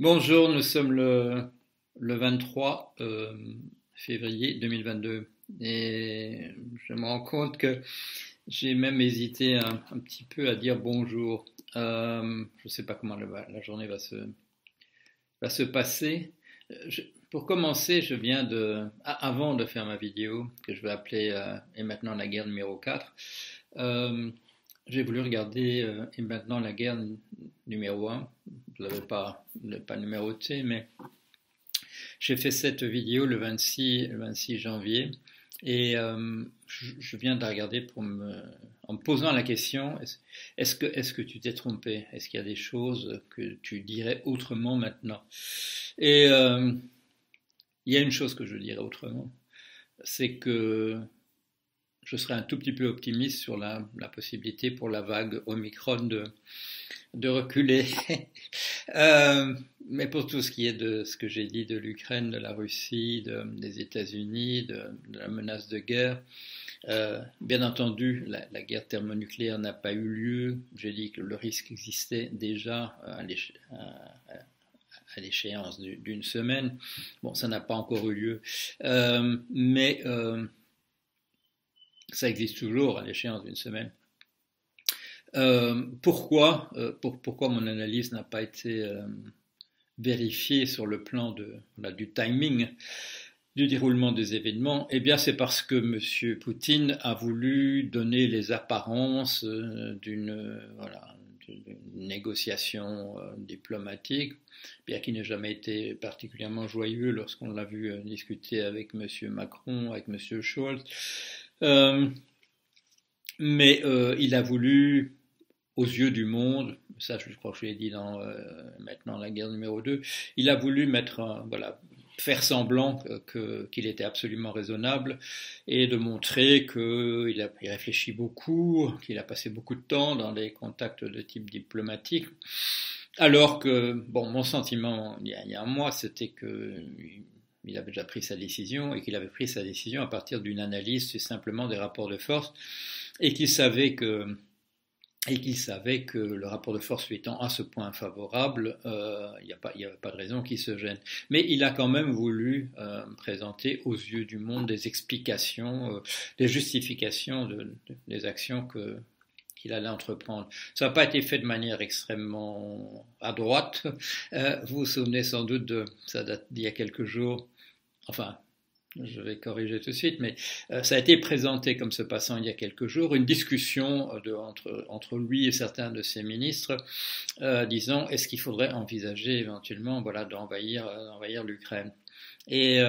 Bonjour, nous sommes le, le 23 euh, février 2022 et je me rends compte que j'ai même hésité un, petit peu à dire bonjour. Euh, je ne sais pas comment la, journée va se, passer. pour commencer, je viens de, avant de faire ma vidéo, que je vais appeler euh, Et maintenant la guerre numéro 4, j'ai voulu regarder Et maintenant la guerre numéro 1 je ne l'avais pas, pas numéroté, mais j'ai fait cette vidéo le 26, le 26 janvier. Et euh, je, viens de la regarder pour me, en me posant la question est-ce que, est que tu t'es trompé? Est-ce qu'il y a des choses que tu dirais autrement maintenant? Et euh, il y a une chose que je dirais autrement. C'est que je serais un tout petit peu optimiste sur la, possibilité pour la vague Omicron de, reculer. euh, mais pour tout ce qui est de ce que j'ai dit de l'Ukraine, de la Russie, de, des États-Unis, de, la menace de guerre, euh, bien entendu, la, guerre thermonucléaire n'a pas eu lieu. J'ai dit que le risque existait déjà à l'échéance d'une semaine. Bon, ça n'a pas encore eu lieu. Euh, mais ça existe toujours à l'échéance d'une semaine. Euh, pourquoi, euh, pour, pourquoi mon analyse n'a pas été euh, vérifiée sur le plan de, du timing du déroulement des événements? Eh bien, c'est parce que M. Poutine a voulu donner les apparences d'une voilà, négociation diplomatique, bien qu'il n'ait jamais été particulièrement joyeux lorsqu'on l'a vu discuter avec M. Macron, avec M. Scholz. Mais il a voulu aux yeux du monde, ça je crois que je l'ai dit dans euh, maintenant la guerre numéro 2, il a voulu mettre, voilà, faire semblant qu'il était absolument raisonnable et de montrer qu'il a réfléchi beaucoup, qu'il a passé beaucoup de temps dans des contacts de type diplomatique. Alors que, bon, mon sentiment il il y a un mois, c'était que il avait déjà pris sa décision et qu'il avait pris sa décision à partir d'une analyse simplement des rapports de force et qu'il savait que et qu'il savait que le rapport de force lui étant à ce point favorable, euh, il n'y a, pas, de raison qu'il se gêne. Mais il a quand même voulu euh, présenter aux yeux du monde des explications, euh, des justifications de, des actions que, qu'il allait entreprendre. Ça n'a pas été fait de manière extrêmement à droite. vous vous souvenez sans doute de, ça date d'il y a quelques jours, enfin je vais corriger tout de suite, mais euh, ça a été présenté comme se passant il y a quelques jours, une discussion euh, entre, lui et certains de ses ministres, euh, disant est-ce qu'il faudrait envisager éventuellement voilà, d'envahir, d'envahir l'Ukraine? Et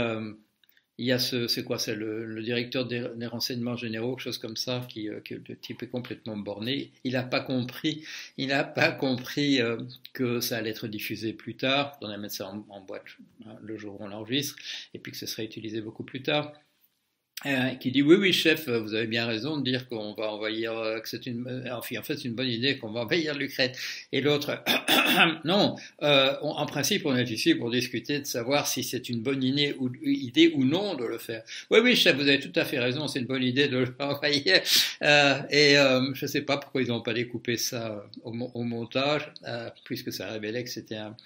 il y a ce, c'est quoi, c'est le, directeur des, renseignements généraux, quelque chose comme ça, qui, euh, le type est complètement borné. Il n'a pas compris, il n'a pas compris euh, que ça allait être diffusé plus tard. On allait mettre ça en, boîte hein, le jour où on l'enregistre, et puis que ce serait utilisé beaucoup plus tard. Euh, qui dit oui oui chef vous avez bien raison de dire qu'on va envahir euh, que c'est une euh, enfin, en fait c'est une bonne idée qu'on va envahir l'Ukraine. Et l'autre non en principe on est ici pour discuter de savoir si c'est une bonne idée ou, idée ou non de le faire. Oui oui chef vous avez tout à fait raison c'est une bonne idée de l'envahir. Et je sais pas pourquoi ils n'ont pas découpé ça au, montage puisque ça révélait que c'était un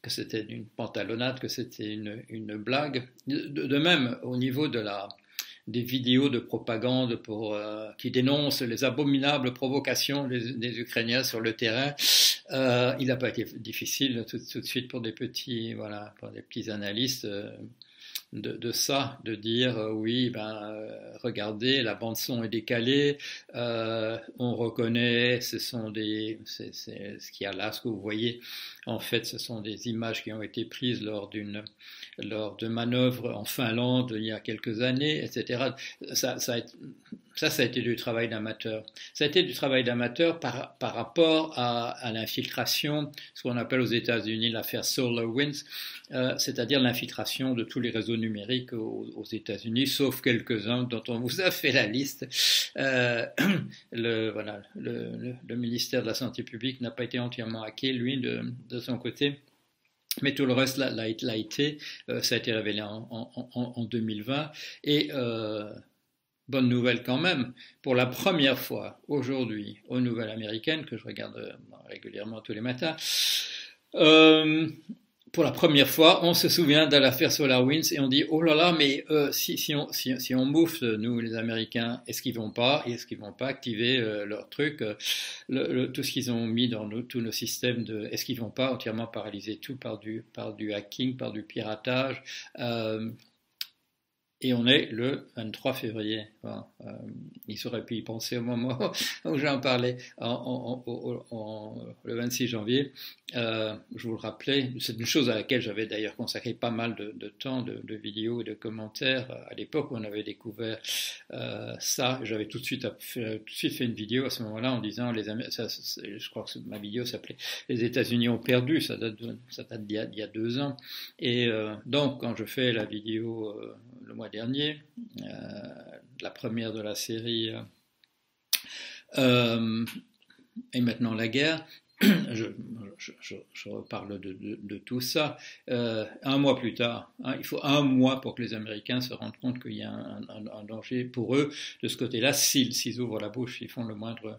que c'était une pantalonnade, que c'était une, une blague. De, même, au niveau de la, des vidéos de propagande pour, euh, qui dénoncent les abominables provocations des, Ukrainiens sur le terrain. Euh, il n'a pas été difficile tout, de suite pour des petits, voilà, pour des petits analystes. Euh, de, de, ça, de dire euh, oui, ben euh, regardez, la bande son est décalée, euh, on reconnaît, ce sont des, c'est, ce qu'il y a là, ce que vous voyez, en fait, ce sont des images qui ont été prises lors d'une, lors de manœuvres en Finlande il y a quelques années, etc. Ça, ça, a été du travail d'amateur. Ça a été du travail d'amateur par, rapport à, l'infiltration, ce qu'on appelle aux États-Unis l'affaire SolarWinds, euh, c'est-à-dire l'infiltration de tous les réseaux numériques aux, États-Unis, sauf quelques-uns dont on vous a fait la liste. Euh, le, ministère de la Santé publique n'a pas été entièrement hacké, lui, de son côté. Mais tout le reste l'a été, euh, ça a été révélé en, en, en 2020. Et euh, bonne nouvelle quand même, pour la première fois aujourd'hui aux nouvelles américaines, que je regarde euh, régulièrement tous les matins, pour la première fois, on se souvient de l'affaire SolarWinds et on dit oh là là, mais euh, si, si, on, si, si, on bouffe, nous les Américains, est-ce qu'ils vont pas, est-ce qu'ils vont pas activer euh, leur truc, euh, le, le, tout ce qu'ils ont mis dans nos, tous nos systèmes de, est-ce qu'ils vont pas entièrement paralyser tout par du, par du hacking, par du piratage euh, et on est le 23 février. Enfin, euh, pu y penser au moment où j'en parlais, le 26 janvier. Euh, je vous le rappelais, c'est une chose à laquelle j'avais d'ailleurs consacré pas mal de, temps, de, vidéos et de commentaires à l'époque où on avait découvert euh, ça. J'avais tout de suite fait, tout de suite fait une vidéo à ce moment-là en disant les ça, je crois que ma vidéo s'appelait Les États-Unis ont perdu. Ça date, d'il y, y, a deux ans. Et euh, donc quand je fais la vidéo euh, le mois dernier, euh, la première de la série euh, et maintenant la guerre, je, reparle de, tout ça. Euh, un mois plus tard, hein, il faut un mois pour que les Américains se rendent compte qu'il y a un, danger pour eux de ce côté-là. S'ils, ouvrent la bouche, ils font le moindre,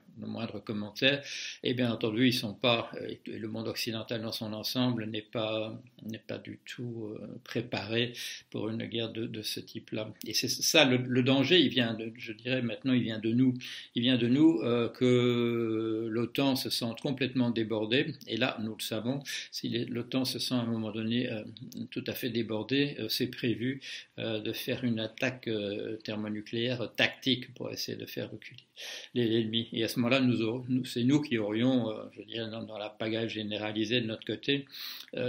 commentaire. Et bien entendu, ils sont pas, et le monde occidental dans son ensemble n'est pas, du tout euh, préparé pour une guerre de, ce type-là. Et c'est ça, le, danger, il vient, je dirais maintenant, il vient de nous. Il vient de nous euh, que l'OTAN se sente complètement débordé. Et là, nous le savons, si l'OTAN se sent à un moment donné euh, tout à fait débordé, euh, c'est prévu euh, de faire une attaque thermonucléaire tactique pour essayer de faire reculer l'ennemi. Et à ce moment-là, nous, c'est nous qui aurions, je dirais, dans, dans, la pagaille généralisée de notre côté,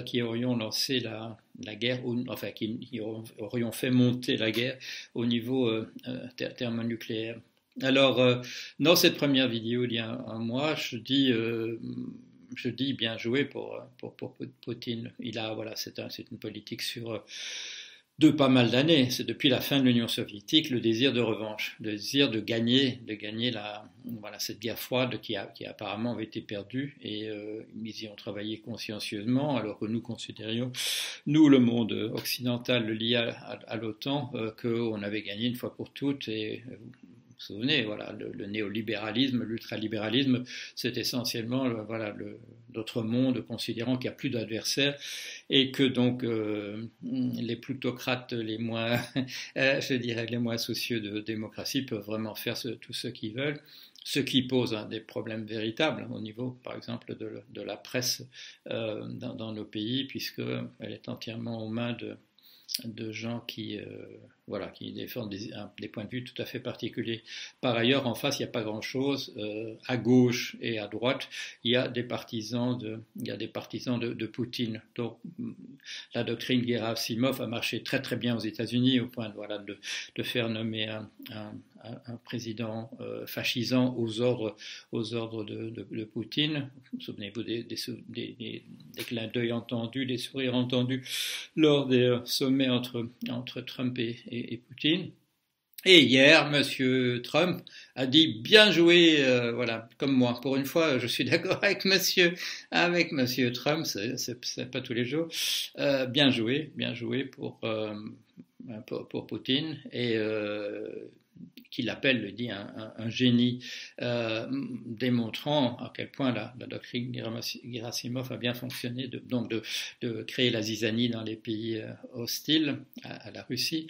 qui aurions lancé la, guerre, enfin, qui, aurions fait monter la guerre au niveau thermonucléaire. Alors, euh, dans cette première vidéo il y a un, mois, je dis, euh, je dis bien joué pour, pour, pour Poutine. Il a, voilà, c'est un, une politique sur de pas mal d'années. C'est depuis la fin de l'Union soviétique le désir de revanche, le désir de gagner, de gagner la, voilà, cette guerre froide qui, a, apparemment avait été perdue. Et euh, ils y ont travaillé consciencieusement, alors que nous considérions, nous, le monde occidental lié à, à, l'OTAN, euh, qu'on avait gagné une fois pour toutes. Et vous souvenez, voilà, le, néolibéralisme, l'ultralibéralisme, c'est essentiellement le, voilà, notre monde considérant qu'il n'y a plus d'adversaires et que donc euh, les plutocrates les moins, euh, je dirais, les moins soucieux de démocratie peuvent vraiment faire tout ce qu'ils veulent ce qui pose des problèmes véritables au niveau, par exemple, de, la presse euh, dans, nos pays, puisqu'elle est entièrement aux mains de, gens qui, euh, voilà, qui défendent des, points de vue tout à fait particuliers. Par ailleurs, en face, il n'y a pas grand-chose. Euh, à gauche et à droite, il y a des partisans de, il y a des partisans de, Poutine. Donc, la doctrine Gerasimov a marché très très bien aux États-Unis au point de, voilà, de, faire nommer un, président euh, fascisant aux ordres, aux ordres de, Poutine. Souvenez-vous des, des, des, clins d'œil entendus, des sourires entendus lors des euh, sommets entre, entre Trump et, et, Poutine. Et hier, Monsieur Trump a dit bien joué, euh, voilà, comme moi. Pour une fois, je suis d'accord avec Monsieur, avec Monsieur Trump. C'est pas tous les jours. Euh, bien joué, bien joué pour, euh, pour, pour Poutine et qu'il appelle, le dit, un, génie, euh, démontrant à quel point la, doctrine Gerasimov a bien fonctionné, de, donc de, créer la zizanie dans les pays euh, hostiles à, la Russie,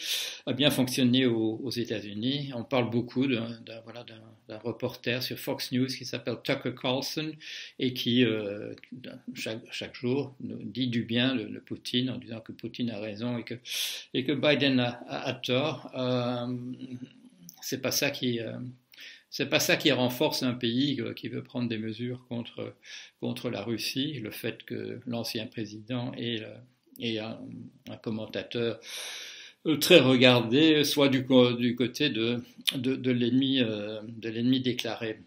a bien fonctionné aux, États-Unis. On parle beaucoup d'un reporter sur Fox News qui s'appelle Tucker Carlson et qui, euh, chaque, chaque, jour, dit du bien de, Poutine en disant que Poutine a raison et que, Biden a, tort. C'est pas ça qui euh, c'est pas ça qui renforce un pays qui veut prendre des mesures contre contre la Russie, le fait que l'ancien président est, est un, un, commentateur très regardé, soit du, côté de, de, de l'ennemi euh, déclaré.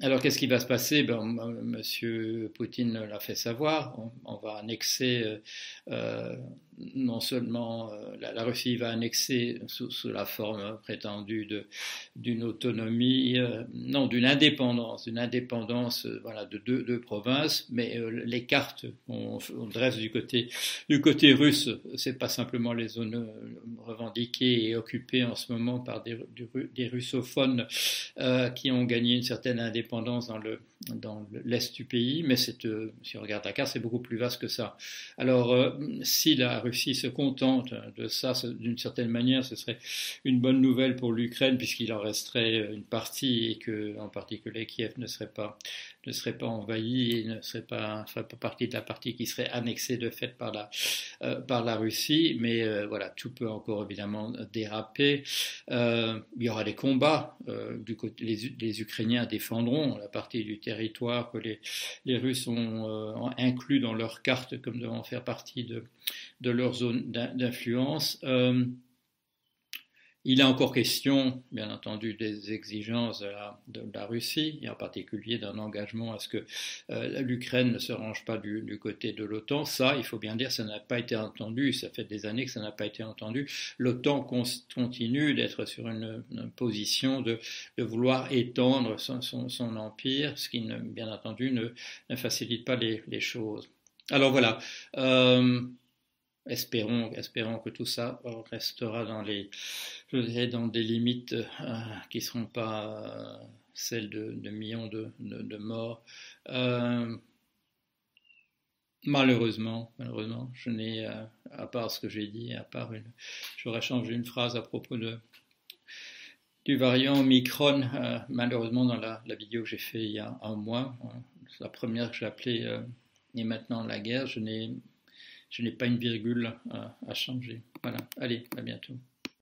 Alors qu'est-ce qui va se passer? Ben, Monsieur Poutine l'a fait savoir. On, va annexer euh, euh non seulement euh, la, Russie va annexer sous, la forme prétendue d'une autonomie, euh, non, d'une indépendance, d'une indépendance euh, voilà, de deux, provinces, mais les cartes qu'on on dresse du côté, du côté russe, c'est pas simplement les zones revendiquées et occupées en ce moment par des, des russophones qui ont gagné une certaine indépendance dans le dans l'est du pays, mais c'est, si on regarde la carte, c'est beaucoup plus vaste que ça. Alors, si la Russie se contente de ça, d'une certaine manière, ce serait une bonne nouvelle pour l'Ukraine, puisqu'il en resterait une partie, et que, en particulier, Kiev ne serait pas ne serait pas envahi et ne serait pas, pas partie de la partie qui serait annexée de fait par la, euh, par la Russie. Mais euh, voilà, tout peut encore évidemment déraper. Euh, il y aura des combats. les, Ukrainiens défendront la partie du que les, Russes ont inclus dans leur carte comme devant faire partie de, de leur zone d'influence. Il est encore question, bien entendu, des exigences de la, Russie, et en particulier d'un engagement à ce que euh, l'Ukraine ne se range pas du, côté de l'OTAN. Ça, il faut bien dire, ça n'a pas été entendu. Ça fait des années que ça n'a pas été entendu. L'OTAN continue d'être sur une, position de, vouloir étendre son, empire, ce qui, bien entendu, ne, facilite pas les, choses. Alors voilà. Euh, espérons, espérons que tout ça restera dans les, dans des limites euh, qui ne seront pas euh, celles de, millions de, morts. Euh, malheureusement, malheureusement, je n'ai, à part ce que j'ai dit, à part j'aurais changé une phrase à propos de, du variant Omicron, malheureusement dans la, vidéo que j'ai fait il y a un mois, la première que j'ai appelée et maintenant la guerre, je n'ai je n'ai pas une virgule à, changer. Voilà, allez, à bientôt.